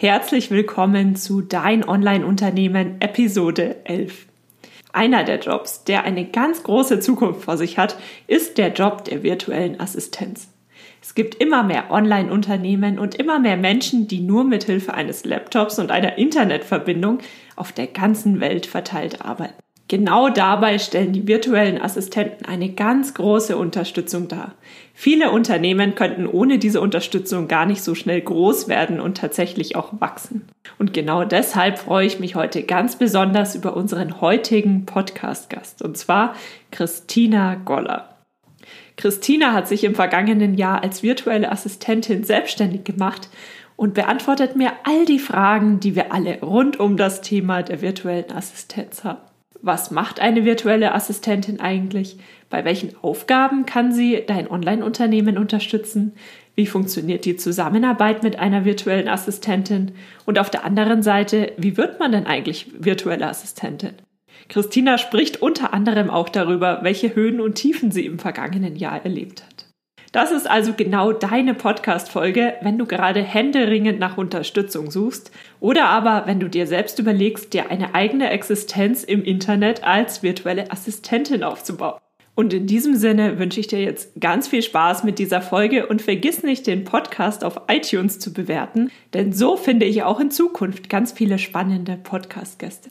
Herzlich willkommen zu Dein Online-Unternehmen Episode 11. Einer der Jobs, der eine ganz große Zukunft vor sich hat, ist der Job der virtuellen Assistenz. Es gibt immer mehr Online-Unternehmen und immer mehr Menschen, die nur mit Hilfe eines Laptops und einer Internetverbindung auf der ganzen Welt verteilt arbeiten. Genau dabei stellen die virtuellen Assistenten eine ganz große Unterstützung dar. Viele Unternehmen könnten ohne diese Unterstützung gar nicht so schnell groß werden und tatsächlich auch wachsen. Und genau deshalb freue ich mich heute ganz besonders über unseren heutigen Podcast-Gast, und zwar Christina Goller. Christina hat sich im vergangenen Jahr als virtuelle Assistentin selbstständig gemacht und beantwortet mir all die Fragen, die wir alle rund um das Thema der virtuellen Assistenz haben. Was macht eine virtuelle Assistentin eigentlich? Bei welchen Aufgaben kann sie dein Online-Unternehmen unterstützen? Wie funktioniert die Zusammenarbeit mit einer virtuellen Assistentin? Und auf der anderen Seite, wie wird man denn eigentlich virtuelle Assistentin? Christina spricht unter anderem auch darüber, welche Höhen und Tiefen sie im vergangenen Jahr erlebt hat. Das ist also genau deine Podcast-Folge, wenn du gerade händeringend nach Unterstützung suchst oder aber wenn du dir selbst überlegst, dir eine eigene Existenz im Internet als virtuelle Assistentin aufzubauen. Und in diesem Sinne wünsche ich dir jetzt ganz viel Spaß mit dieser Folge und vergiss nicht, den Podcast auf iTunes zu bewerten, denn so finde ich auch in Zukunft ganz viele spannende Podcast-Gäste.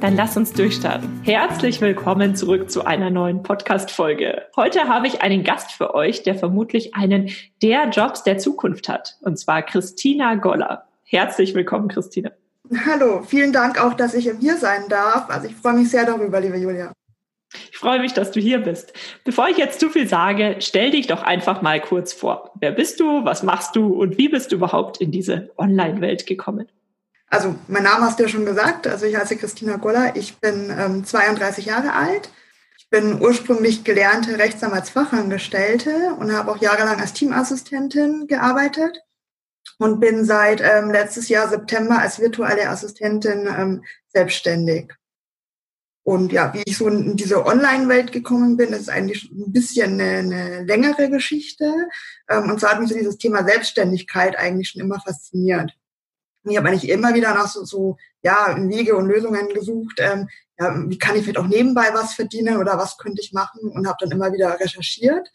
Dann lass uns durchstarten. Herzlich willkommen zurück zu einer neuen Podcast-Folge. Heute habe ich einen Gast für euch, der vermutlich einen der Jobs der Zukunft hat. Und zwar Christina Goller. Herzlich willkommen, Christina. Hallo, vielen Dank auch, dass ich hier sein darf. Also ich freue mich sehr darüber, liebe Julia. Ich freue mich, dass du hier bist. Bevor ich jetzt zu viel sage, stell dich doch einfach mal kurz vor. Wer bist du? Was machst du? Und wie bist du überhaupt in diese Online-Welt gekommen? Also, mein Name hast du ja schon gesagt. Also, ich heiße Christina Goller. Ich bin ähm, 32 Jahre alt. Ich bin ursprünglich gelernte Rechtsanwaltsfachangestellte und habe auch jahrelang als Teamassistentin gearbeitet und bin seit ähm, letztes Jahr September als virtuelle Assistentin ähm, selbstständig. Und ja, wie ich so in diese Online-Welt gekommen bin, ist eigentlich ein bisschen eine, eine längere Geschichte. Ähm, und zwar hat mich so dieses Thema Selbstständigkeit eigentlich schon immer fasziniert. Ich habe eigentlich immer wieder nach so, so ja, Wege und Lösungen gesucht. Ähm, ja, wie kann ich vielleicht auch nebenbei was verdienen oder was könnte ich machen? Und habe dann immer wieder recherchiert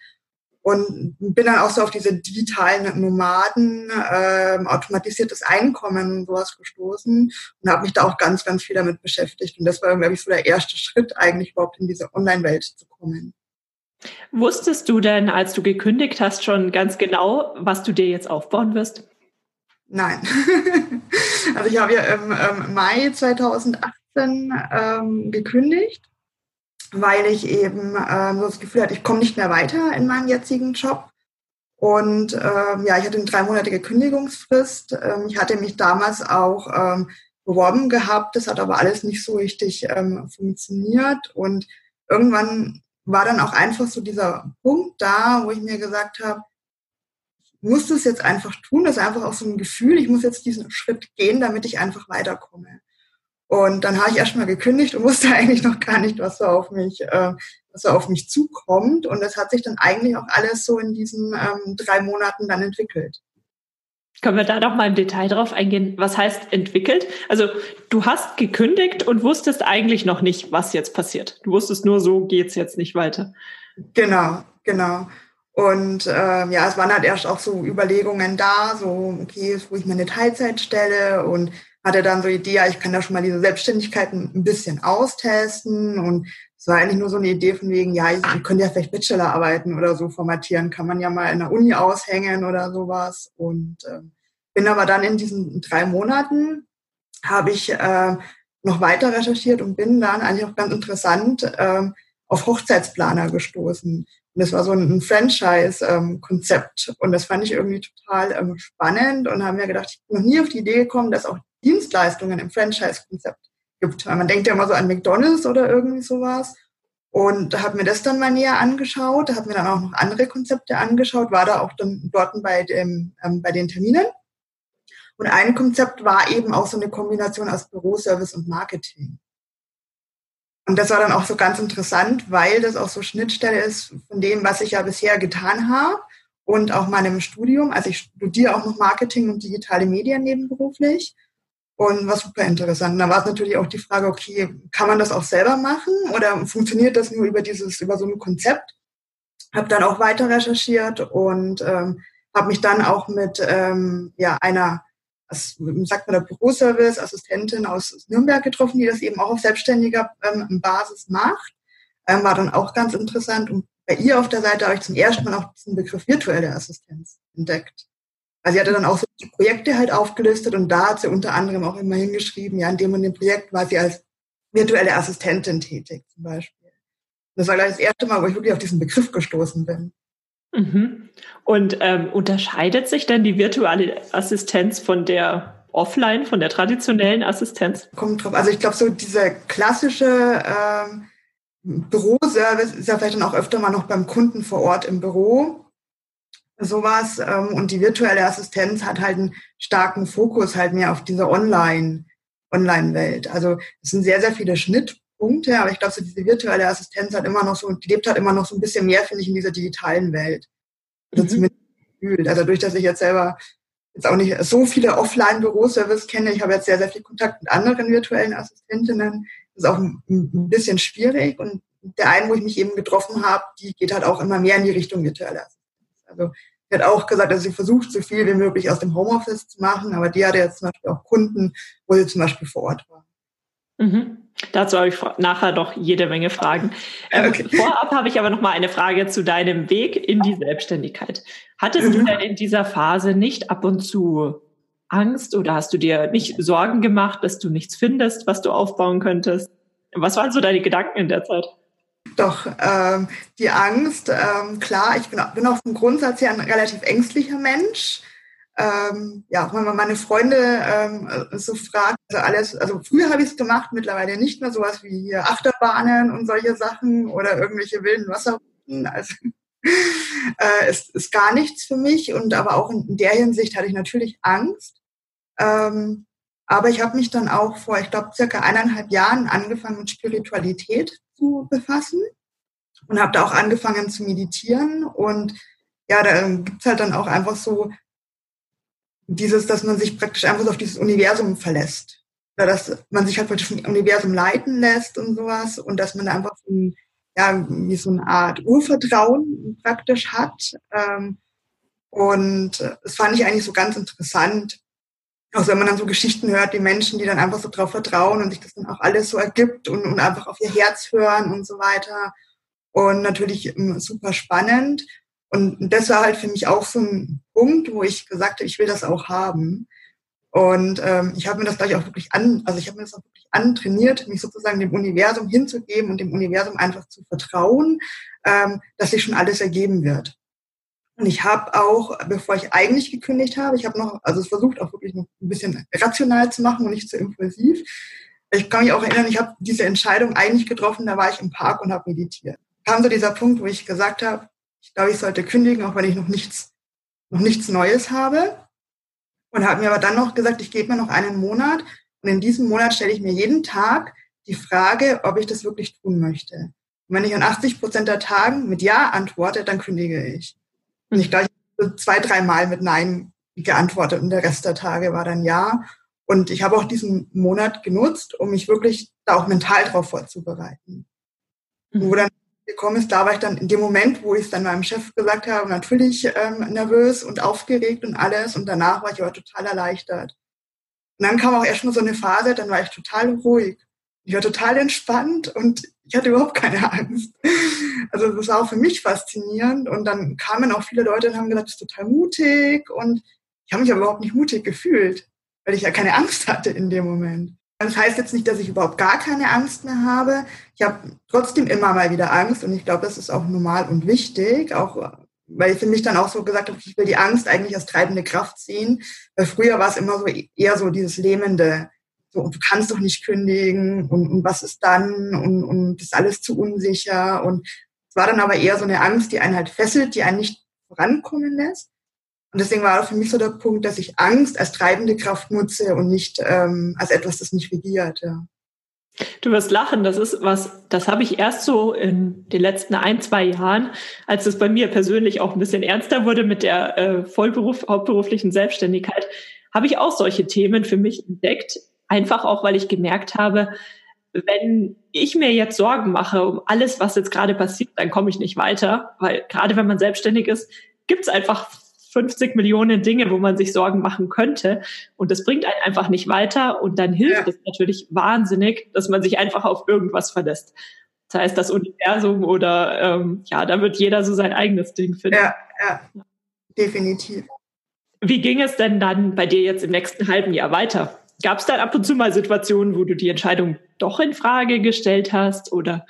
und bin dann auch so auf diese digitalen Nomaden, ähm, automatisiertes Einkommen und sowas gestoßen und habe mich da auch ganz, ganz viel damit beschäftigt. Und das war, glaube ich, so der erste Schritt eigentlich überhaupt in diese Online-Welt zu kommen. Wusstest du denn, als du gekündigt hast, schon ganz genau, was du dir jetzt aufbauen wirst? Nein. also ich habe ja im ähm, Mai 2018 ähm, gekündigt, weil ich eben ähm, so das Gefühl hatte, ich komme nicht mehr weiter in meinem jetzigen Job. Und ähm, ja, ich hatte eine dreimonatige Kündigungsfrist. Ähm, ich hatte mich damals auch ähm, beworben gehabt. Das hat aber alles nicht so richtig ähm, funktioniert. Und irgendwann war dann auch einfach so dieser Punkt da, wo ich mir gesagt habe, muss das jetzt einfach tun. Das ist einfach auch so ein Gefühl, ich muss jetzt diesen Schritt gehen, damit ich einfach weiterkomme. Und dann habe ich erstmal gekündigt und wusste eigentlich noch gar nicht, was so auf mich, äh, was so auf mich zukommt. Und das hat sich dann eigentlich auch alles so in diesen ähm, drei Monaten dann entwickelt. Können wir da noch mal im Detail drauf eingehen? Was heißt entwickelt? Also du hast gekündigt und wusstest eigentlich noch nicht, was jetzt passiert. Du wusstest nur, so geht's jetzt nicht weiter. Genau, genau. Und äh, ja, es waren halt erst auch so Überlegungen da, so, okay, wo ich meine Teilzeit stelle. Und hatte dann so die Idee, ja, ich kann da schon mal diese Selbstständigkeit ein bisschen austesten. Und es war eigentlich nur so eine Idee von wegen, ja, ich könnte ja vielleicht Bachelorarbeiten oder so formatieren, kann man ja mal in der Uni aushängen oder sowas. Und äh, bin aber dann in diesen drei Monaten habe ich äh, noch weiter recherchiert und bin dann eigentlich auch ganz interessant äh, auf Hochzeitsplaner gestoßen. Und das war so ein Franchise-Konzept. Ähm, und das fand ich irgendwie total ähm, spannend und haben mir gedacht, ich bin noch nie auf die Idee gekommen, dass auch Dienstleistungen im Franchise-Konzept gibt. Weil man denkt ja immer so an McDonalds oder irgendwie sowas. Und habe mir das dann mal näher angeschaut, habe mir dann auch noch andere Konzepte angeschaut, war da auch dann dort bei, dem, ähm, bei den Terminen. Und ein Konzept war eben auch so eine Kombination aus Büroservice und Marketing. Und das war dann auch so ganz interessant, weil das auch so Schnittstelle ist von dem, was ich ja bisher getan habe und auch meinem Studium. Also ich studiere auch noch Marketing und digitale Medien nebenberuflich und war super interessant. Und da war es natürlich auch die Frage, okay, kann man das auch selber machen oder funktioniert das nur über dieses, über so ein Konzept? Habe dann auch weiter recherchiert und ähm, habe mich dann auch mit ähm, ja, einer, was sagt man, der Büroservice-Assistentin aus Nürnberg getroffen, die das eben auch auf selbstständiger ähm, Basis macht. Ähm, war dann auch ganz interessant. Und bei ihr auf der Seite habe ich zum ersten Mal auch diesen Begriff virtuelle Assistenz entdeckt. Also sie hatte dann auch so die Projekte halt aufgelistet und da hat sie unter anderem auch immer hingeschrieben, ja, in dem und dem Projekt war sie als virtuelle Assistentin tätig zum Beispiel. Das war gleich das erste Mal, wo ich wirklich auf diesen Begriff gestoßen bin. Mhm. Und ähm, unterscheidet sich denn die virtuelle Assistenz von der offline, von der traditionellen Assistenz? Kommt drauf. Also ich glaube, so dieser klassische ähm, Büroservice ist ja vielleicht dann auch öfter mal noch beim Kunden vor Ort im Büro sowas. Ähm, und die virtuelle Assistenz hat halt einen starken Fokus halt mehr auf diese Online, Online-Welt. Also es sind sehr, sehr viele Schnittpunkte, aber ich glaube, so diese virtuelle Assistenz hat immer noch so, die lebt halt immer noch so ein bisschen mehr, finde ich, in dieser digitalen Welt. Also mhm. zumindest gefühlt. Also durch, dass ich jetzt selber jetzt auch nicht so viele Offline-Büroservice kenne, ich habe jetzt sehr, sehr viel Kontakt mit anderen virtuellen Assistentinnen. Das ist auch ein, ein bisschen schwierig. Und der einen, wo ich mich eben getroffen habe, die geht halt auch immer mehr in die Richtung virtuelle Assistenz. Also Sie hat auch gesagt, dass sie versucht, so viel wie möglich aus dem Homeoffice zu machen, aber die hatte jetzt zum Beispiel auch Kunden, wo sie zum Beispiel vor Ort war. Mhm. Dazu habe ich nachher noch jede Menge Fragen. Ähm, okay. Vorab habe ich aber noch mal eine Frage zu deinem Weg in die Selbstständigkeit. Hattest mhm. du denn in dieser Phase nicht ab und zu Angst oder hast du dir nicht Sorgen gemacht, dass du nichts findest, was du aufbauen könntest? Was waren so deine Gedanken in der Zeit? Doch, ähm, die Angst, ähm, klar, ich bin, bin auch vom Grundsatz her ein relativ ängstlicher Mensch. Ähm, ja, wenn man meine Freunde ähm, so fragt, also alles, also früher habe ich es gemacht, mittlerweile nicht mehr sowas wie hier Achterbahnen und solche Sachen oder irgendwelche wilden Wasserrouten. Also äh, ist, ist gar nichts für mich und aber auch in der Hinsicht hatte ich natürlich Angst. Ähm, aber ich habe mich dann auch vor, ich glaube, circa eineinhalb Jahren angefangen mit Spiritualität zu befassen und habe da auch angefangen zu meditieren. Und ja, da gibt's halt dann auch einfach so dieses, dass man sich praktisch einfach auf dieses Universum verlässt. Oder dass man sich halt praktisch vom Universum leiten lässt und sowas und dass man einfach ein, ja, wie so eine Art Urvertrauen praktisch hat. Ähm, und das fand ich eigentlich so ganz interessant, auch wenn man dann so Geschichten hört, die Menschen, die dann einfach so drauf vertrauen und sich das dann auch alles so ergibt und, und einfach auf ihr Herz hören und so weiter. Und natürlich ähm, super spannend. Und das war halt für mich auch so ein Punkt, wo ich gesagt habe, ich will das auch haben. Und ähm, ich habe mir das gleich auch wirklich an, also ich habe mir das auch wirklich antrainiert, mich sozusagen dem Universum hinzugeben und dem Universum einfach zu vertrauen, ähm, dass sich schon alles ergeben wird. Und ich habe auch, bevor ich eigentlich gekündigt habe, ich habe noch, also es versucht auch wirklich noch ein bisschen rational zu machen und nicht zu impulsiv. Ich kann mich auch erinnern, ich habe diese Entscheidung eigentlich getroffen, da war ich im Park und habe meditiert. Kam so dieser Punkt, wo ich gesagt habe, ich glaube, ich sollte kündigen, auch wenn ich noch nichts, noch nichts Neues habe. Und habe mir aber dann noch gesagt, ich gebe mir noch einen Monat und in diesem Monat stelle ich mir jeden Tag die Frage, ob ich das wirklich tun möchte. Und wenn ich an 80 Prozent der Tagen mit Ja antworte, dann kündige ich. Und ich glaube, ich habe zwei, dreimal mit Nein geantwortet und der Rest der Tage war dann Ja. Und ich habe auch diesen Monat genutzt, um mich wirklich da auch mental drauf vorzubereiten. Mhm. Wo dann gekommen ist, da war ich dann in dem Moment, wo ich es dann meinem Chef gesagt habe, natürlich ähm, nervös und aufgeregt und alles. Und danach war ich aber total erleichtert. Und dann kam auch erstmal so eine Phase, dann war ich total ruhig. Ich war total entspannt und ich hatte überhaupt keine Angst. Also das war auch für mich faszinierend. Und dann kamen auch viele Leute und haben gesagt, das ist total mutig. Und ich habe mich aber überhaupt nicht mutig gefühlt, weil ich ja keine Angst hatte in dem Moment. Das heißt jetzt nicht, dass ich überhaupt gar keine Angst mehr habe. Ich habe trotzdem immer mal wieder Angst und ich glaube, das ist auch normal und wichtig, auch weil ich für mich dann auch so gesagt habe, ich will die Angst eigentlich als treibende Kraft sehen. Weil früher war es immer so eher so dieses lähmende so, du kannst doch nicht kündigen und, und was ist dann und, und ist alles zu unsicher. Und es war dann aber eher so eine Angst, die einen halt fesselt, die einen nicht vorankommen lässt. Und deswegen war für mich so der Punkt, dass ich Angst als treibende Kraft nutze und nicht ähm, als etwas, das mich regiert. Ja. Du wirst lachen, das ist was, das habe ich erst so in den letzten ein, zwei Jahren, als es bei mir persönlich auch ein bisschen ernster wurde mit der äh, Vollberuf, hauptberuflichen Selbstständigkeit, habe ich auch solche Themen für mich entdeckt. Einfach auch, weil ich gemerkt habe, wenn ich mir jetzt Sorgen mache um alles, was jetzt gerade passiert, dann komme ich nicht weiter, weil gerade wenn man selbstständig ist, gibt es einfach 50 Millionen Dinge, wo man sich Sorgen machen könnte. Und das bringt einen einfach nicht weiter. Und dann hilft ja. es natürlich wahnsinnig, dass man sich einfach auf irgendwas verlässt. Das heißt, das Universum oder ähm, ja, da wird jeder so sein eigenes Ding finden. Ja, ja, definitiv. Wie ging es denn dann bei dir jetzt im nächsten halben Jahr weiter? Gab es dann ab und zu mal Situationen, wo du die Entscheidung doch in Frage gestellt hast oder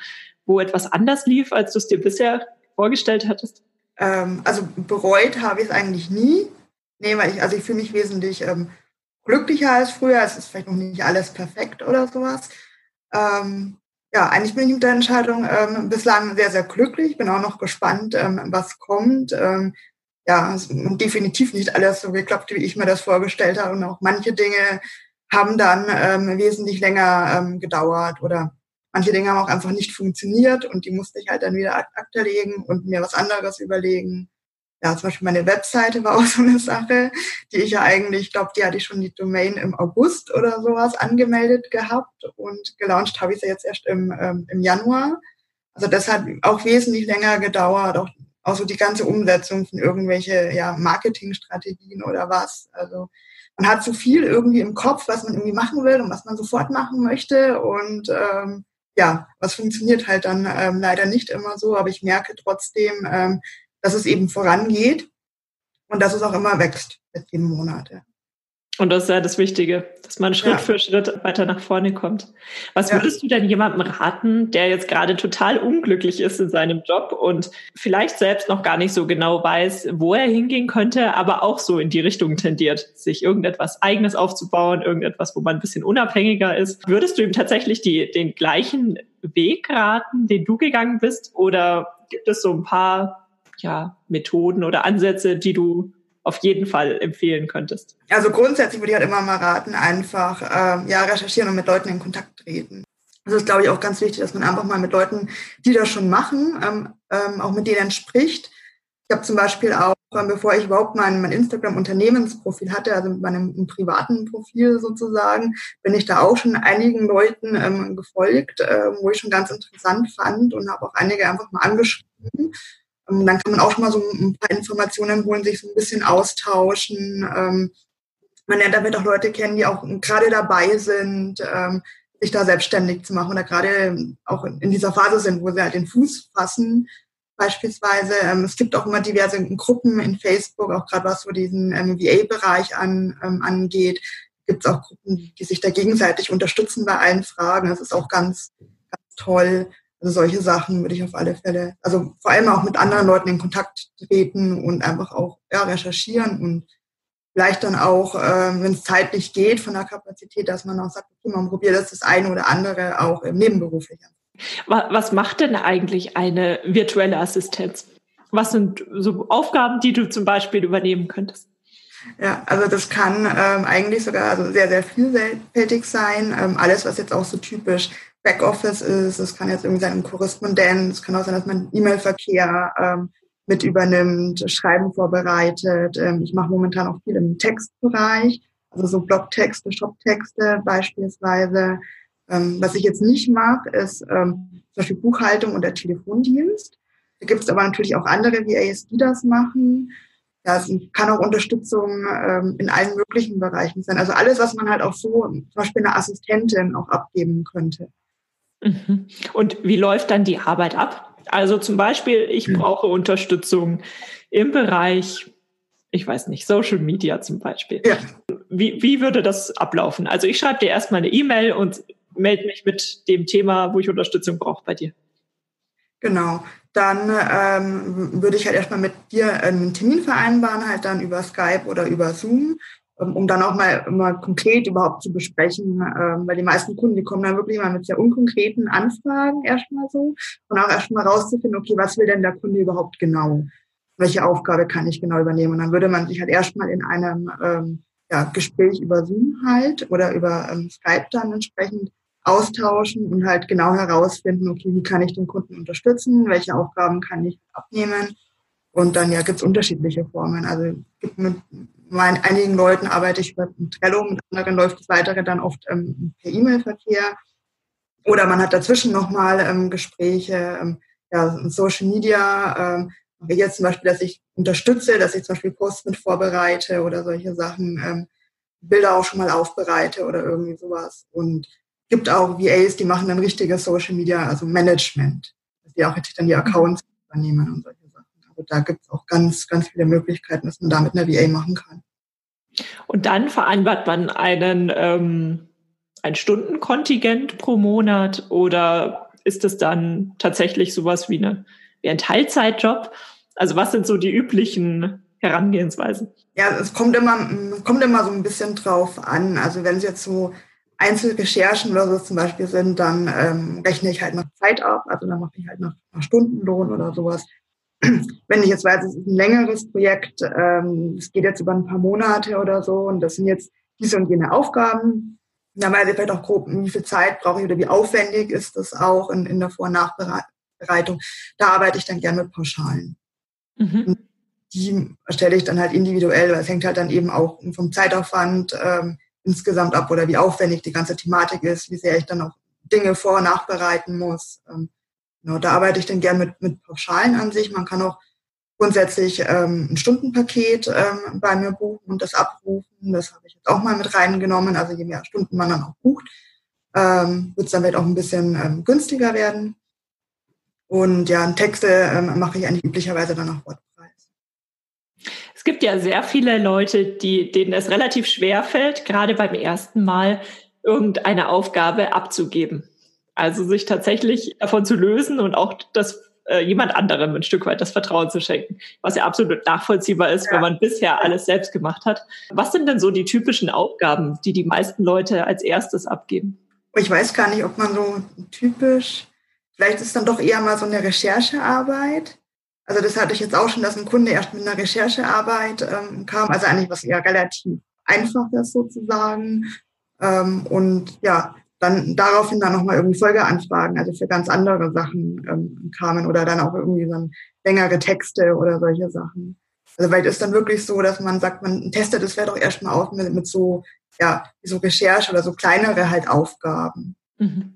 wo etwas anders lief, als du es dir bisher vorgestellt hattest? Ähm, also bereut habe ich es eigentlich nie. Nee, weil ich, also ich fühle mich wesentlich ähm, glücklicher als früher. Es ist vielleicht noch nicht alles perfekt oder sowas. Ähm, ja, eigentlich bin ich mit der Entscheidung ähm, bislang sehr, sehr glücklich. Bin auch noch gespannt, ähm, was kommt. Ähm, ja, definitiv nicht alles so geklappt, wie ich mir das vorgestellt habe. Und auch manche Dinge haben dann wesentlich länger gedauert oder Manche Dinge haben auch einfach nicht funktioniert und die musste ich halt dann wieder akta legen und mir was anderes überlegen. Ja, zum Beispiel meine Webseite war auch so eine Sache, die ich ja eigentlich, ich glaube, die hatte ich schon die Domain im August oder sowas angemeldet gehabt und gelauncht habe ich sie jetzt erst im, ähm, im Januar. Also das hat auch wesentlich länger gedauert, auch, auch so die ganze Umsetzung von irgendwelche ja, Marketingstrategien oder was. Also man hat so viel irgendwie im Kopf, was man irgendwie machen will und was man sofort machen möchte und ähm, ja, was funktioniert halt dann ähm, leider nicht immer so, aber ich merke trotzdem, ähm, dass es eben vorangeht und dass es auch immer wächst mit jedem Monat. Ja. Und das ist ja das Wichtige, dass man Schritt ja. für Schritt weiter nach vorne kommt. Was würdest du denn jemandem raten, der jetzt gerade total unglücklich ist in seinem Job und vielleicht selbst noch gar nicht so genau weiß, wo er hingehen könnte, aber auch so in die Richtung tendiert, sich irgendetwas Eigenes aufzubauen, irgendetwas, wo man ein bisschen unabhängiger ist? Würdest du ihm tatsächlich die, den gleichen Weg raten, den du gegangen bist? Oder gibt es so ein paar ja, Methoden oder Ansätze, die du auf jeden Fall empfehlen könntest? Also grundsätzlich würde ich halt immer mal raten, einfach ähm, ja recherchieren und mit Leuten in Kontakt treten. Das ist, glaube ich, auch ganz wichtig, dass man einfach mal mit Leuten, die das schon machen, ähm, ähm, auch mit denen spricht. Ich habe zum Beispiel auch, ähm, bevor ich überhaupt mein, mein Instagram-Unternehmensprofil hatte, also mit meinem privaten Profil sozusagen, bin ich da auch schon einigen Leuten ähm, gefolgt, äh, wo ich schon ganz interessant fand und habe auch einige einfach mal angeschrieben ähm, dann kann man auch schon mal so ein paar Informationen holen, sich so ein bisschen austauschen. Ähm, man lernt damit auch Leute kennen, die auch gerade dabei sind, ähm, sich da selbstständig zu machen oder gerade auch in dieser Phase sind, wo sie halt den Fuß fassen. Beispielsweise, es gibt auch immer diverse Gruppen in Facebook, auch gerade was so diesen VA-Bereich an, angeht. Gibt es auch Gruppen, die sich da gegenseitig unterstützen bei allen Fragen. Das ist auch ganz, ganz toll. Also solche Sachen würde ich auf alle Fälle, also vor allem auch mit anderen Leuten in Kontakt treten und einfach auch ja, recherchieren und vielleicht dann auch, äh, wenn es zeitlich geht, von der Kapazität, dass man auch sagt, okay, man probiert das, das eine oder andere auch im Nebenberuflichen. Was macht denn eigentlich eine virtuelle Assistenz? Was sind so Aufgaben, die du zum Beispiel übernehmen könntest? Ja, also das kann ähm, eigentlich sogar also sehr, sehr vielfältig sein. Ähm, alles, was jetzt auch so typisch Backoffice ist. Es kann jetzt irgendwie sein ein Korrespondent. Es kann auch sein, dass man E-Mail-Verkehr ähm, mit übernimmt, Schreiben vorbereitet. Ähm, ich mache momentan auch viel im Textbereich, also so Blogtexte, Shoptexte beispielsweise. Ähm, was ich jetzt nicht mache, ist ähm, zum Beispiel Buchhaltung oder Telefondienst. Da gibt es aber natürlich auch andere VAs, die das machen. Ja, es kann auch Unterstützung ähm, in allen möglichen Bereichen sein. Also alles, was man halt auch so, zum Beispiel eine Assistentin auch abgeben könnte. Mhm. Und wie läuft dann die Arbeit ab? Also zum Beispiel, ich mhm. brauche Unterstützung im Bereich, ich weiß nicht, Social Media zum Beispiel. Ja. Wie, wie würde das ablaufen? Also ich schreibe dir erstmal eine E-Mail und melde mich mit dem Thema, wo ich Unterstützung brauche bei dir. Genau. Dann ähm, würde ich halt erstmal mit dir einen Termin vereinbaren, halt dann über Skype oder über Zoom um dann auch mal, mal konkret überhaupt zu besprechen, ähm, weil die meisten Kunden, die kommen dann wirklich mal mit sehr unkonkreten Anfragen erstmal so und auch erstmal rauszufinden, okay, was will denn der Kunde überhaupt genau? Welche Aufgabe kann ich genau übernehmen? Und dann würde man sich halt erstmal in einem ähm, ja, Gespräch über Zoom halt oder über ähm, Skype dann entsprechend austauschen und halt genau herausfinden, okay, wie kann ich den Kunden unterstützen, welche Aufgaben kann ich abnehmen. Und dann ja gibt es unterschiedliche Formen. Also gibt mit meinen einigen Leuten arbeite ich über Trello, mit anderen läuft das weitere dann oft ähm, per E-Mail-Verkehr. Oder man hat dazwischen nochmal ähm, Gespräche, ähm, ja, Social Media, ähm, jetzt zum Beispiel, dass ich unterstütze, dass ich zum Beispiel Posts mit vorbereite oder solche Sachen, ähm, Bilder auch schon mal aufbereite oder irgendwie sowas. Und gibt auch VAs, die machen dann richtiges Social Media, also Management, dass die auch richtig dann die Accounts übernehmen und solche. Also da gibt es auch ganz, ganz viele Möglichkeiten, dass man da mit einer VA machen kann. Und dann vereinbart man einen ähm, ein Stundenkontingent pro Monat oder ist es dann tatsächlich sowas wie, eine, wie ein Teilzeitjob? Also was sind so die üblichen Herangehensweisen? Ja, es kommt immer, kommt immer so ein bisschen drauf an. Also wenn es jetzt so Einzelrecherchen oder so zum Beispiel sind, dann ähm, rechne ich halt nach Zeit ab, also dann mache ich halt nach, nach Stundenlohn oder sowas. Wenn ich jetzt weiß, es ist ein längeres Projekt, ähm, es geht jetzt über ein paar Monate oder so und das sind jetzt diese und jene Aufgaben, dann weiß ich vielleicht auch grob, wie viel Zeit brauche ich oder wie aufwendig ist das auch in, in der Vor- und Nachbereitung. Da arbeite ich dann gerne mit Pauschalen. Mhm. Die erstelle ich dann halt individuell, weil es hängt halt dann eben auch vom Zeitaufwand, ähm, insgesamt ab oder wie aufwendig die ganze Thematik ist, wie sehr ich dann auch Dinge vor- und nachbereiten muss. Ähm, genau, da arbeite ich dann gern mit, mit Pauschalen an sich. Man kann auch grundsätzlich ähm, ein Stundenpaket ähm, bei mir buchen und das abrufen. Das habe ich jetzt auch mal mit reingenommen. Also je mehr Stunden man dann auch bucht, ähm, wird es dann halt auch ein bisschen ähm, günstiger werden. Und ja, Texte ähm, mache ich eigentlich üblicherweise dann auch WordPress. Es gibt ja sehr viele Leute, die, denen es relativ schwer fällt, gerade beim ersten Mal irgendeine Aufgabe abzugeben. Also sich tatsächlich davon zu lösen und auch das äh, jemand anderem ein Stück weit das Vertrauen zu schenken, was ja absolut nachvollziehbar ist, ja. wenn man bisher alles selbst gemacht hat. Was sind denn so die typischen Aufgaben, die die meisten Leute als erstes abgeben? Ich weiß gar nicht, ob man so typisch, vielleicht ist dann doch eher mal so eine Recherchearbeit also das hatte ich jetzt auch schon, dass ein Kunde erst mit einer Recherchearbeit ähm, kam, also eigentlich was eher relativ einfaches sozusagen. Ähm, und ja, dann daraufhin dann nochmal irgendwie Folgeanfragen, also für ganz andere Sachen ähm, kamen oder dann auch irgendwie dann längere Texte oder solche Sachen. Also weil es dann wirklich so, dass man sagt, man testet es vielleicht auch erstmal aus mit, mit so, ja, so Recherche oder so kleinere halt Aufgaben. Mhm.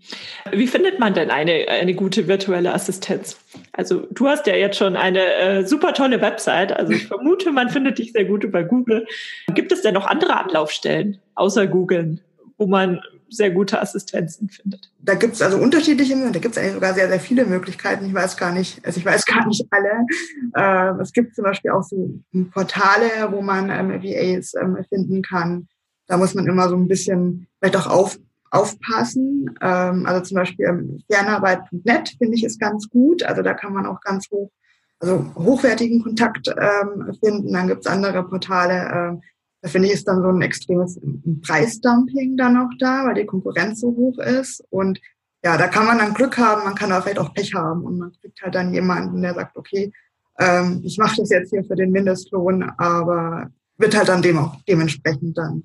Wie findet man denn eine, eine gute virtuelle Assistenz? Also du hast ja jetzt schon eine äh, super tolle Website. Also ich vermute, man findet dich sehr gut über Google. Gibt es denn noch andere Anlaufstellen außer Google, wo man sehr gute Assistenzen findet? Da gibt es also unterschiedliche, da gibt es eigentlich sogar sehr, sehr viele Möglichkeiten. Ich weiß gar nicht, also ich weiß gar nicht alle. Äh, es gibt zum Beispiel auch so Portale, wo man ähm, VAs ähm, finden kann. Da muss man immer so ein bisschen vielleicht auch auf, aufpassen. Ähm, also zum Beispiel ähm, Fernarbeit.net finde ich ist ganz gut. Also da kann man auch ganz hoch, also hochwertigen Kontakt ähm, finden. Dann gibt es andere Portale. Ähm, da finde ich ist dann so ein extremes Preisdumping dann auch da, weil die Konkurrenz so hoch ist. Und ja, da kann man dann Glück haben, man kann aber vielleicht auch Pech haben und man kriegt halt dann jemanden, der sagt, okay, ähm, ich mache das jetzt hier für den Mindestlohn, aber wird halt dann dem auch dementsprechend dann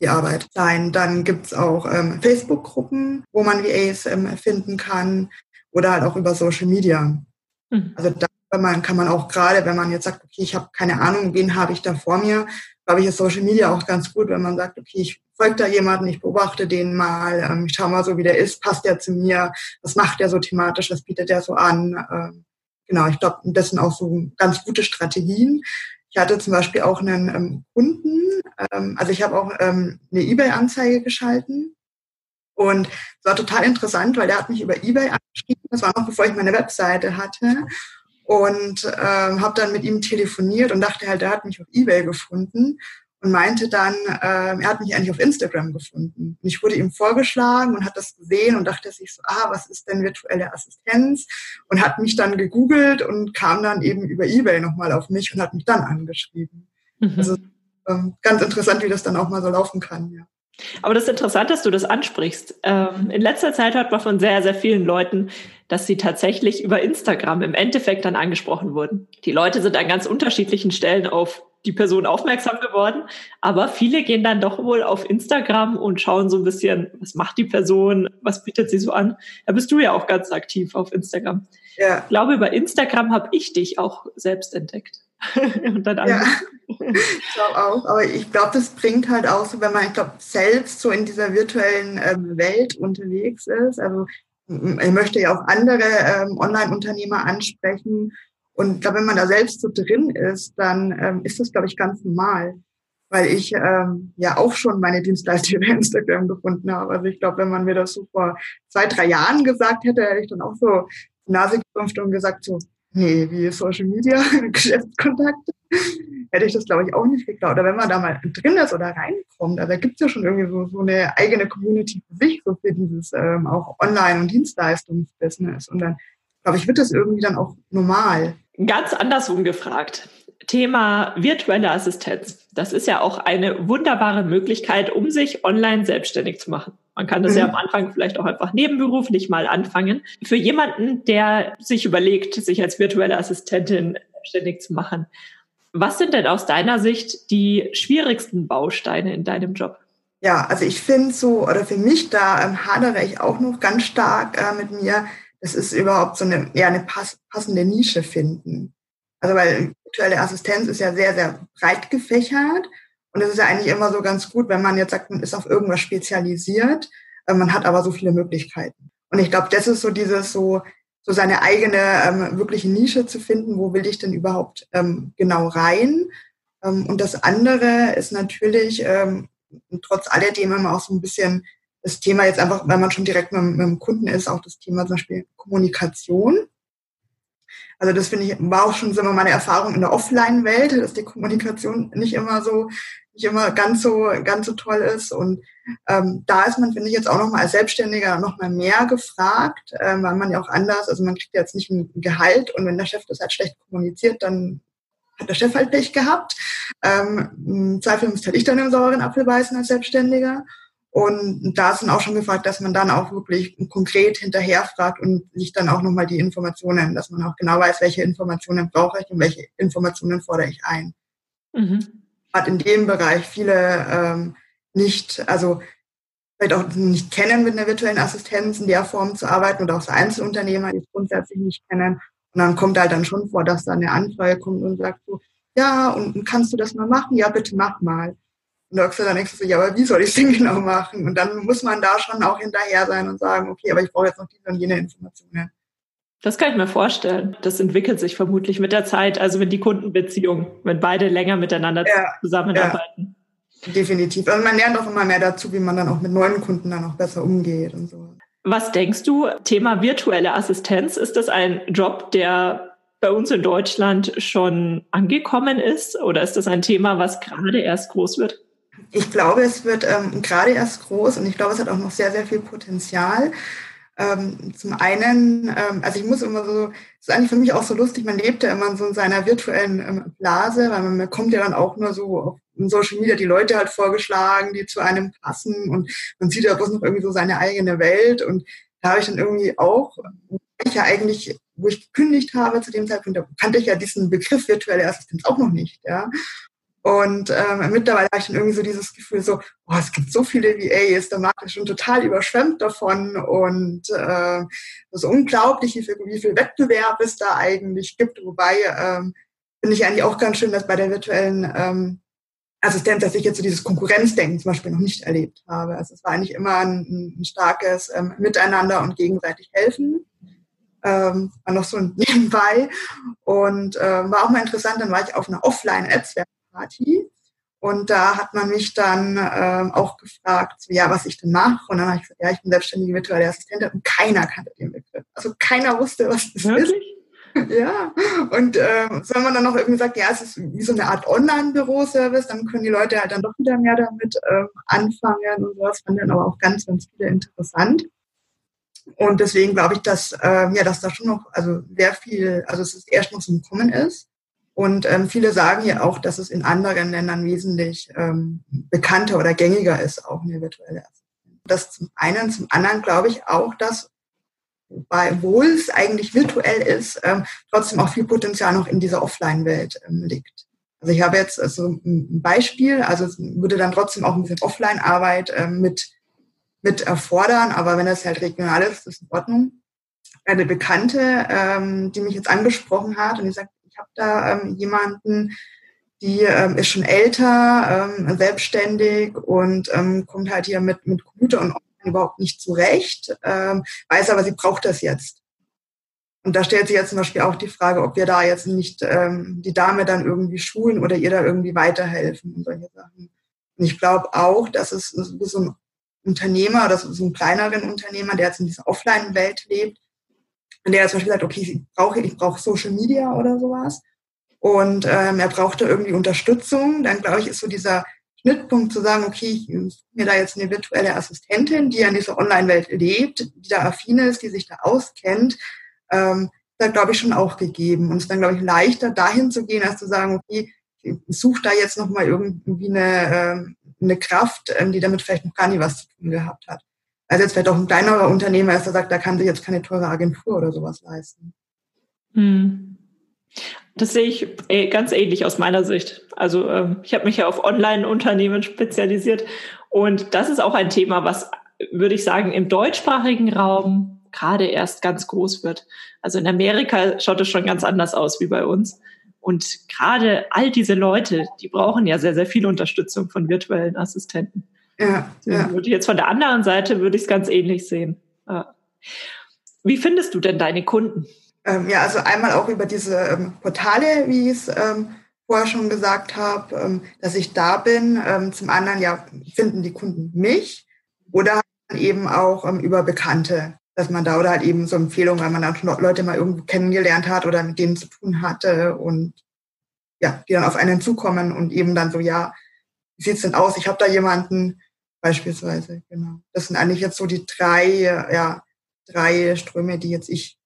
die Arbeit sein. Dann gibt's auch ähm, Facebook-Gruppen, wo man VAs ähm, finden kann oder halt auch über Social Media. Mhm. Also da man, kann man auch gerade, wenn man jetzt sagt, okay, ich habe keine Ahnung, wen habe ich da vor mir, glaube ich, ist Social Media auch ganz gut, wenn man sagt, okay, ich folge da jemanden, ich beobachte den mal, ähm, ich schaue mal so, wie der ist, passt der zu mir, was macht der so thematisch, was bietet der so an. Ähm, genau, ich glaube, das sind auch so ganz gute Strategien. Ich hatte zum Beispiel auch einen ähm, Kunden, ähm, also ich habe auch ähm, eine eBay-Anzeige geschalten und es war total interessant, weil der hat mich über eBay angeschrieben, das war noch bevor ich meine Webseite hatte und ähm, habe dann mit ihm telefoniert und dachte halt, er hat mich auf eBay gefunden und meinte dann, äh, er hat mich eigentlich auf Instagram gefunden. Und ich wurde ihm vorgeschlagen und hat das gesehen und dachte sich so, ah, was ist denn virtuelle Assistenz? Und hat mich dann gegoogelt und kam dann eben über Ebay nochmal auf mich und hat mich dann angeschrieben. Mhm. Also ähm, ganz interessant, wie das dann auch mal so laufen kann. Ja. Aber das ist interessant, dass du das ansprichst. Ähm, in letzter Zeit hört man von sehr, sehr vielen Leuten, dass sie tatsächlich über Instagram im Endeffekt dann angesprochen wurden. Die Leute sind an ganz unterschiedlichen Stellen auf die Person aufmerksam geworden, aber viele gehen dann doch wohl auf Instagram und schauen so ein bisschen, was macht die Person, was bietet sie so an. Da bist du ja auch ganz aktiv auf Instagram. Ja. Ich glaube, über Instagram habe ich dich auch selbst entdeckt. und dann ja, ich glaube auch. Aber ich glaube, das bringt halt auch so, wenn man, ich glaube, selbst so in dieser virtuellen ähm, Welt unterwegs ist. Also ich möchte ja auch andere ähm, Online-Unternehmer ansprechen. Und ich glaube, wenn man da selbst so drin ist, dann ähm, ist das, glaube ich, ganz normal. Weil ich ähm, ja auch schon meine Dienstleistung über Instagram gefunden habe. Also ich glaube, wenn man mir das so vor zwei, drei Jahren gesagt hätte, hätte ich dann auch so die Nase gerumpft und gesagt so, nee, wie Social Media, Geschäftskontakte, hätte ich das, glaube ich, auch nicht geglaubt. Oder wenn man da mal drin ist oder reinkommt, also da gibt es ja schon irgendwie so, so eine eigene Community für sich, so für dieses ähm, auch Online- und Dienstleistungsbusiness. Und dann, glaube ich, wird das irgendwie dann auch normal. Ganz andersrum gefragt. Thema virtuelle Assistenz. Das ist ja auch eine wunderbare Möglichkeit, um sich online selbstständig zu machen. Man kann das mhm. ja am Anfang vielleicht auch einfach nebenberuflich mal anfangen. Für jemanden, der sich überlegt, sich als virtuelle Assistentin selbstständig zu machen, was sind denn aus deiner Sicht die schwierigsten Bausteine in deinem Job? Ja, also ich finde so, oder für mich da ähm, hadere ich auch noch ganz stark äh, mit mir, das ist überhaupt so eine, ja, eine pass passende Nische finden. Also weil virtuelle Assistenz ist ja sehr, sehr breit gefächert und es ist ja eigentlich immer so ganz gut, wenn man jetzt sagt, man ist auf irgendwas spezialisiert, äh, man hat aber so viele Möglichkeiten. Und ich glaube, das ist so dieses so, so seine eigene ähm, wirkliche Nische zu finden, wo will ich denn überhaupt ähm, genau rein. Ähm, und das andere ist natürlich ähm, trotz alledem immer auch so ein bisschen das Thema jetzt einfach, wenn man schon direkt mit, mit dem Kunden ist, auch das Thema zum Beispiel Kommunikation. Also das finde ich, war auch schon immer meine Erfahrung in der Offline-Welt, dass die Kommunikation nicht immer so, nicht immer ganz so, ganz so toll ist. Und ähm, da ist man, finde ich, jetzt auch nochmal als Selbstständiger nochmal mehr gefragt, ähm, weil man ja auch anders, also man kriegt jetzt nicht ein Gehalt und wenn der Chef das halt schlecht kommuniziert, dann hat der Chef halt Pech gehabt. Ähm, Im Zweifel müsste halt ich dann im sauren Apfel beißen als Selbstständiger. Und da ist dann auch schon gefragt, dass man dann auch wirklich konkret hinterherfragt und sich dann auch nochmal die Informationen, dass man auch genau weiß, welche Informationen brauche ich und welche Informationen fordere ich ein. Mhm. Hat in dem Bereich viele ähm, nicht, also vielleicht auch nicht kennen, mit einer virtuellen Assistenz in der Form zu arbeiten oder auch so Einzelunternehmer, die es grundsätzlich nicht kennen. Und dann kommt halt dann schon vor, dass da eine Anfrage kommt und sagt so, ja, und kannst du das mal machen? Ja, bitte mach mal. Und da dann denkst du so, ja, aber wie soll ich es denn genau machen? Und dann muss man da schon auch hinterher sein und sagen, okay, aber ich brauche jetzt noch diese und jene Informationen. Das kann ich mir vorstellen. Das entwickelt sich vermutlich mit der Zeit, also wenn die Kundenbeziehung, wenn beide länger miteinander ja, zusammenarbeiten. Ja, definitiv. Also man lernt auch immer mehr dazu, wie man dann auch mit neuen Kunden dann auch besser umgeht und so. Was denkst du, Thema virtuelle Assistenz, ist das ein Job, der bei uns in Deutschland schon angekommen ist oder ist das ein Thema, was gerade erst groß wird? Ich glaube, es wird ähm, gerade erst groß und ich glaube, es hat auch noch sehr, sehr viel Potenzial. Ähm, zum einen, ähm, also ich muss immer so, es ist eigentlich für mich auch so lustig, man lebt ja immer so in seiner virtuellen ähm, Blase, weil man bekommt ja dann auch nur so auf Social Media die Leute halt vorgeschlagen, die zu einem passen und man sieht ja bloß noch irgendwie so seine eigene Welt und da habe ich dann irgendwie auch, ich ja eigentlich, wo ich gekündigt habe zu dem Zeitpunkt, da kannte ich ja diesen Begriff virtuelle Assistenz auch noch nicht, ja. Und ähm, mittlerweile habe ich dann irgendwie so dieses Gefühl so, oh, es gibt so viele VAs, der Markt ist schon total überschwemmt davon und äh, ist unglaublich, wie viel, wie viel Wettbewerb es da eigentlich gibt. Wobei ähm, finde ich eigentlich auch ganz schön, dass bei der virtuellen ähm, Assistenz, dass ich jetzt so dieses Konkurrenzdenken zum Beispiel noch nicht erlebt habe. Also es war eigentlich immer ein, ein starkes ähm, Miteinander und gegenseitig helfen. Ähm, war noch so nebenbei. Und äh, war auch mal interessant, dann war ich auf einer Offline-Netzwerk Party. Und da hat man mich dann ähm, auch gefragt, ja, was ich denn mache. Und dann habe ich gesagt, ja, ich bin selbstständige virtuelle Assistentin und keiner kannte den Begriff. Also keiner wusste, was das Wirklich? ist. Ja, und ähm, so wenn man dann noch irgendwie sagt, ja, es ist wie so eine Art Online-Büroservice, dann können die Leute halt dann doch wieder mehr damit ähm, anfangen und sowas fanden dann aber auch ganz, ganz viele interessant. Und deswegen glaube ich, dass, ähm, ja, dass da schon noch also sehr viel, also es ist erst noch so ein Kommen ist Und ähm, viele sagen ja auch, dass es in anderen Ländern wesentlich ähm, bekannter oder gängiger ist, auch eine virtuelle Assistenz. Das zum einen, zum anderen glaube ich auch, dass obwohl es eigentlich virtuell ist, ähm, trotzdem auch viel Potenzial noch in dieser Offline-Welt ähm, liegt. Also ich habe jetzt also ein Beispiel, also es würde dann trotzdem auch ein bisschen Offline-Arbeit ähm, mit, mit erfordern, aber wenn das halt regional ist, ist in Ordnung. Eine Bekannte, ähm, die mich jetzt angesprochen hat und die sagt, habe da ähm, jemanden, die ähm, ist schon älter, ähm, selbstständig und ähm, kommt halt hier mit, mit Computer und überhaupt nicht zurecht, ähm, weiß aber, sie braucht das jetzt. Und da stellt sich jetzt zum Beispiel auch die Frage, ob wir da jetzt nicht ähm, die Dame dann irgendwie schulen oder ihr da irgendwie weiterhelfen und solche Sachen. Und ich glaube auch, dass es so ein Unternehmer oder so ein kleineren Unternehmer, der jetzt in dieser Offline-Welt lebt, und der zum Beispiel sagt, okay, ich brauche ich brauche Social Media oder sowas. Und ähm, er brauchte irgendwie Unterstützung. Dann glaube ich, ist so dieser Schnittpunkt zu sagen, okay, ich mir da jetzt eine virtuelle Assistentin, die in dieser Online-Welt lebt, die da affin ist, die sich da auskennt, ähm, da glaube ich schon auch gegeben. Und es ist dann, glaube ich, leichter, dahin zu gehen, als zu sagen, okay, ich suche da jetzt nochmal irgendwie eine, ähm, eine Kraft, ähm, die damit vielleicht noch gar nie was zu tun gehabt hat. Also jetzt vielleicht auch ein kleinerer Unternehmer ist, der sagt, da kann sich jetzt keine teure Agentur oder sowas leisten. Hm. Das sehe ich äh, ganz ähnlich aus meiner Sicht. Also ähm, ich habe mich ja auf Online-Unternehmen spezialisiert und das ist auch ein Thema, was, würde ich sagen, im deutschsprachigen Raum gerade erst ganz groß wird. Also in Amerika schaut es schon ganz anders aus wie bei uns. Und gerade all diese Leute, die brauchen ja sehr, sehr viel Unterstützung von virtuellen Assistenten. Ja, ja. Würde jetzt von der anderen Seite würde ich es ganz ähnlich sehen. Wie findest du denn deine Kunden? Ähm, ja, also einmal auch über diese ähm, Portale, wie ich es ähm, vorher schon gesagt habe, ähm, dass ich da bin. Ähm, zum anderen, ja, finden die Kunden mich oder eben auch ähm, über Bekannte, dass man da oder halt eben so Empfehlungen, weil man dann Leute mal irgendwo kennengelernt hat oder mit denen zu tun hatte und ja, die dann auf einen zukommen und eben dann so, ja, wie sieht's denn aus? Ich habe da jemanden, beispielsweise, genau. Das sind eigentlich jetzt so die drei, ja, drei Ströme, die jetzt ich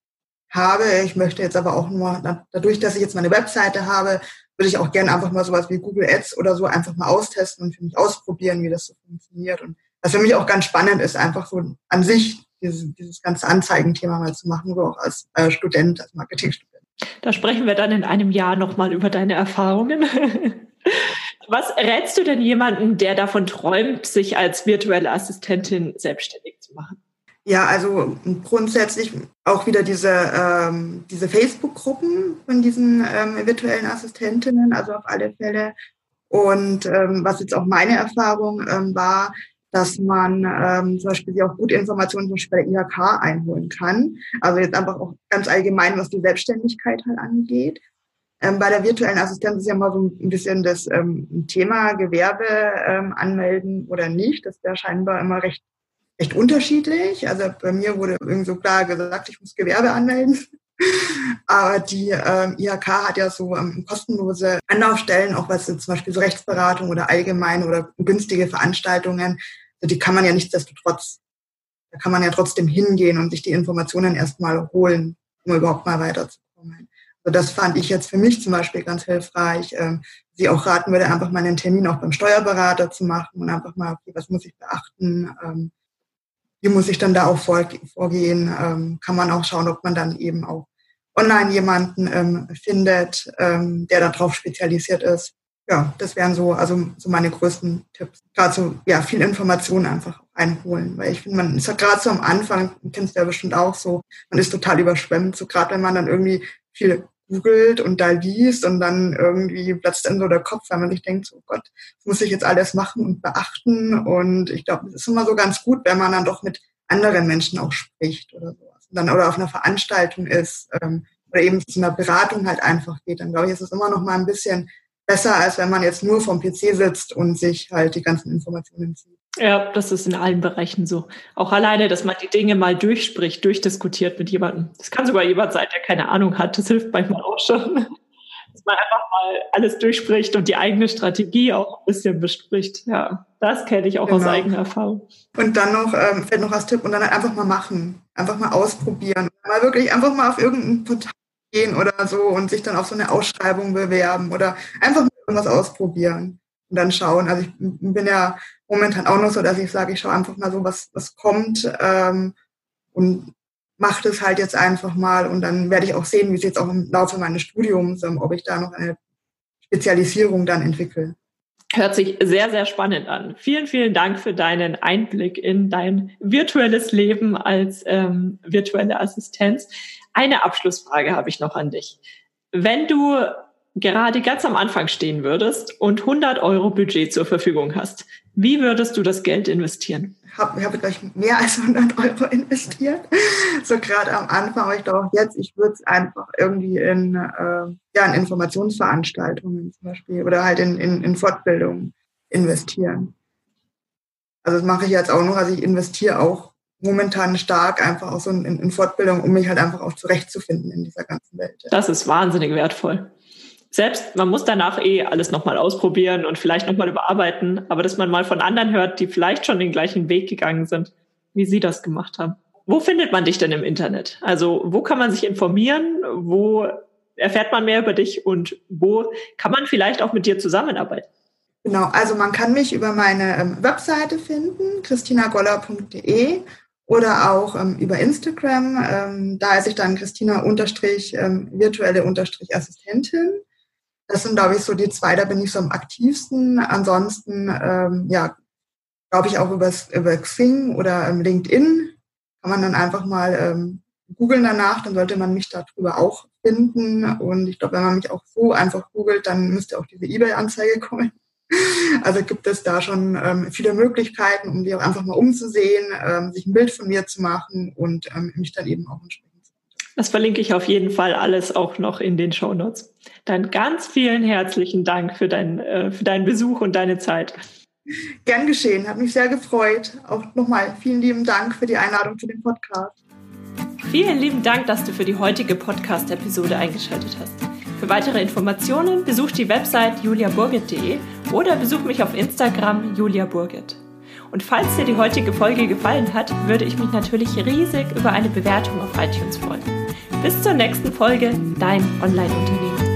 habe. Ich möchte jetzt aber auch nur, dadurch, dass ich jetzt meine Webseite habe, würde ich auch gerne einfach mal sowas wie Google Ads oder so einfach mal austesten und für mich ausprobieren, wie das so funktioniert. Und was für mich auch ganz spannend ist, einfach so an sich dieses, dieses ganze Anzeigenthema mal zu machen, so auch als äh, Student, als Marketingstudent. Da sprechen wir dann in einem Jahr nochmal über deine Erfahrungen. Was rätst du denn jemandem, der davon träumt, sich als virtuelle Assistentin selbstständig zu machen? Ja, also grundsätzlich auch wieder diese, ähm, diese Facebook-Gruppen von diesen ähm, virtuellen Assistentinnen, also auf alle Fälle. Und ähm, was jetzt auch meine Erfahrung ähm, war, dass man ähm, zum Beispiel auch gute Informationen zum Beispiel bei der IHK einholen kann. Also jetzt einfach auch ganz allgemein, was die Selbstständigkeit halt angeht. Ähm, bei der virtuellen Assistenz ist ja mal so ein bisschen das ähm, Thema Gewerbe ähm, anmelden oder nicht. Das wäre scheinbar immer recht recht unterschiedlich. Also bei mir wurde irgendwie so klar gesagt, ich muss Gewerbe anmelden. Aber die ähm, IHK hat ja so ähm, kostenlose Anlaufstellen, auch was zum Beispiel so Rechtsberatung oder allgemeine oder günstige Veranstaltungen, also die kann man ja nichtsdestotrotz, da kann man ja trotzdem hingehen und sich die Informationen erstmal holen, um überhaupt mal weiterzukommen. Also das fand ich jetzt für mich zum Beispiel ganz hilfreich. Ähm, sie auch raten würde, einfach mal einen Termin auch beim Steuerberater zu machen und einfach mal, okay, was muss ich beachten? Ähm, wie muss ich dann da auch vorgehen? Ähm, kann man auch schauen, ob man dann eben auch online jemanden findet, ähm, der darauf spezialisiert ist. Ja, das wären so, also so meine größten Tipps. Gerade so, ja, viel Informationen einfach einholen, weil ich finde, man ist ja gerade so am Anfang, kennst du ja bestimmt auch so, man ist total überschwemmt, so gerade wenn man dann irgendwie viel googelt und da liest und dann irgendwie platzt dann so der Kopf, weil man sich denkt, so oh Gott, muss ich jetzt alles machen und beachten. Und ich glaube, es ist immer so ganz gut, wenn man dann doch mit anderen Menschen auch spricht oder sowas. Und dann oder auf einer Veranstaltung ist ähm, oder eben zu einer Beratung halt einfach geht. Dann glaube ich, ist es immer noch mal ein bisschen besser, als wenn man jetzt nur vom PC sitzt und sich halt die ganzen Informationen zieht. Ja, das ist in allen Bereichen so. Auch alleine, dass man die Dinge mal durchspricht, durchdiskutiert mit jemandem. Das kann sogar jemand sein, der keine Ahnung hat. Das hilft manchmal auch schon. Dass man einfach mal alles durchspricht und die eigene Strategie auch ein bisschen bespricht. Ja, das kenne ich auch genau. aus eigener Erfahrung. Und dann noch, ähm, fällt noch als Tipp, und dann einfach mal machen. Einfach mal ausprobieren. Mal wirklich einfach mal auf irgendein Portal gehen oder so und sich dann auf so eine Ausschreibung bewerben oder einfach irgendwas ausprobieren und dann schauen. Also ich bin ja momentan auch noch so, dass ich sage, ich schaue einfach mal so, was, was kommt ähm, und mache das halt jetzt einfach mal und dann werde ich auch sehen, wie es jetzt auch im Laufe meines Studiums, ähm, ob ich da noch eine Spezialisierung dann entwickle. Hört sich sehr, sehr spannend an. Vielen, vielen Dank für deinen Einblick in dein virtuelles Leben als ähm, virtuelle Assistenz. Eine Abschlussfrage habe ich noch an dich. Wenn du gerade ganz am Anfang stehen würdest und 100 Euro Budget zur Verfügung hast, wie würdest du das Geld investieren? Ich habe hab gleich mehr als 100 Euro investiert, so gerade am Anfang, aber ich glaube auch jetzt, ich würde es einfach irgendwie in, äh, ja, in Informationsveranstaltungen zum Beispiel oder halt in, in, in Fortbildungen investieren. Also das mache ich jetzt auch noch, also ich investiere auch momentan stark einfach auch so in, in Fortbildung, um mich halt einfach auch zurechtzufinden in dieser ganzen Welt. Das ist wahnsinnig wertvoll. Selbst, man muss danach eh alles nochmal ausprobieren und vielleicht nochmal überarbeiten, aber dass man mal von anderen hört, die vielleicht schon den gleichen Weg gegangen sind, wie sie das gemacht haben. Wo findet man dich denn im Internet? Also wo kann man sich informieren? Wo erfährt man mehr über dich und wo kann man vielleicht auch mit dir zusammenarbeiten? Genau, also man kann mich über meine ähm, Webseite finden, christinagoller.de oder auch ähm, über Instagram. Ähm, da heiße ich dann Christina Das sind, glaube ich, so die zwei, da bin ich so am aktivsten. Ansonsten, ähm, ja, glaube ich auch übers, über Xing oder ähm, LinkedIn kann man dann einfach mal ähm, googeln danach, dann sollte man mich darüber auch finden. Und ich glaube, wenn man mich auch so einfach googelt, dann müsste auch diese E-Mail-Anzeige kommen. Also gibt es da schon ähm, viele Möglichkeiten, um die auch einfach mal umzusehen, ähm, sich ein Bild von mir zu machen und ähm, mich dann eben auch entsprechend Das verlinke ich auf jeden Fall alles auch noch in den Show Notes. Dann ganz vielen herzlichen Dank für, dein, äh, für deinen Besuch und deine Zeit. Gern geschehen, hat mich sehr gefreut. Auch nochmal vielen lieben Dank für die Einladung zu dem Podcast. Vielen lieben Dank, dass du für die heutige Podcast-Episode eingeschaltet hast. Für weitere Informationen besuch die Website juliaburgit.de oder besuch mich auf Instagram juliaburgit. Und falls dir die heutige Folge gefallen hat, würde ich mich natürlich riesig über eine Bewertung auf iTunes freuen. Bis zur nächsten Folge, dein Online-Unternehmen.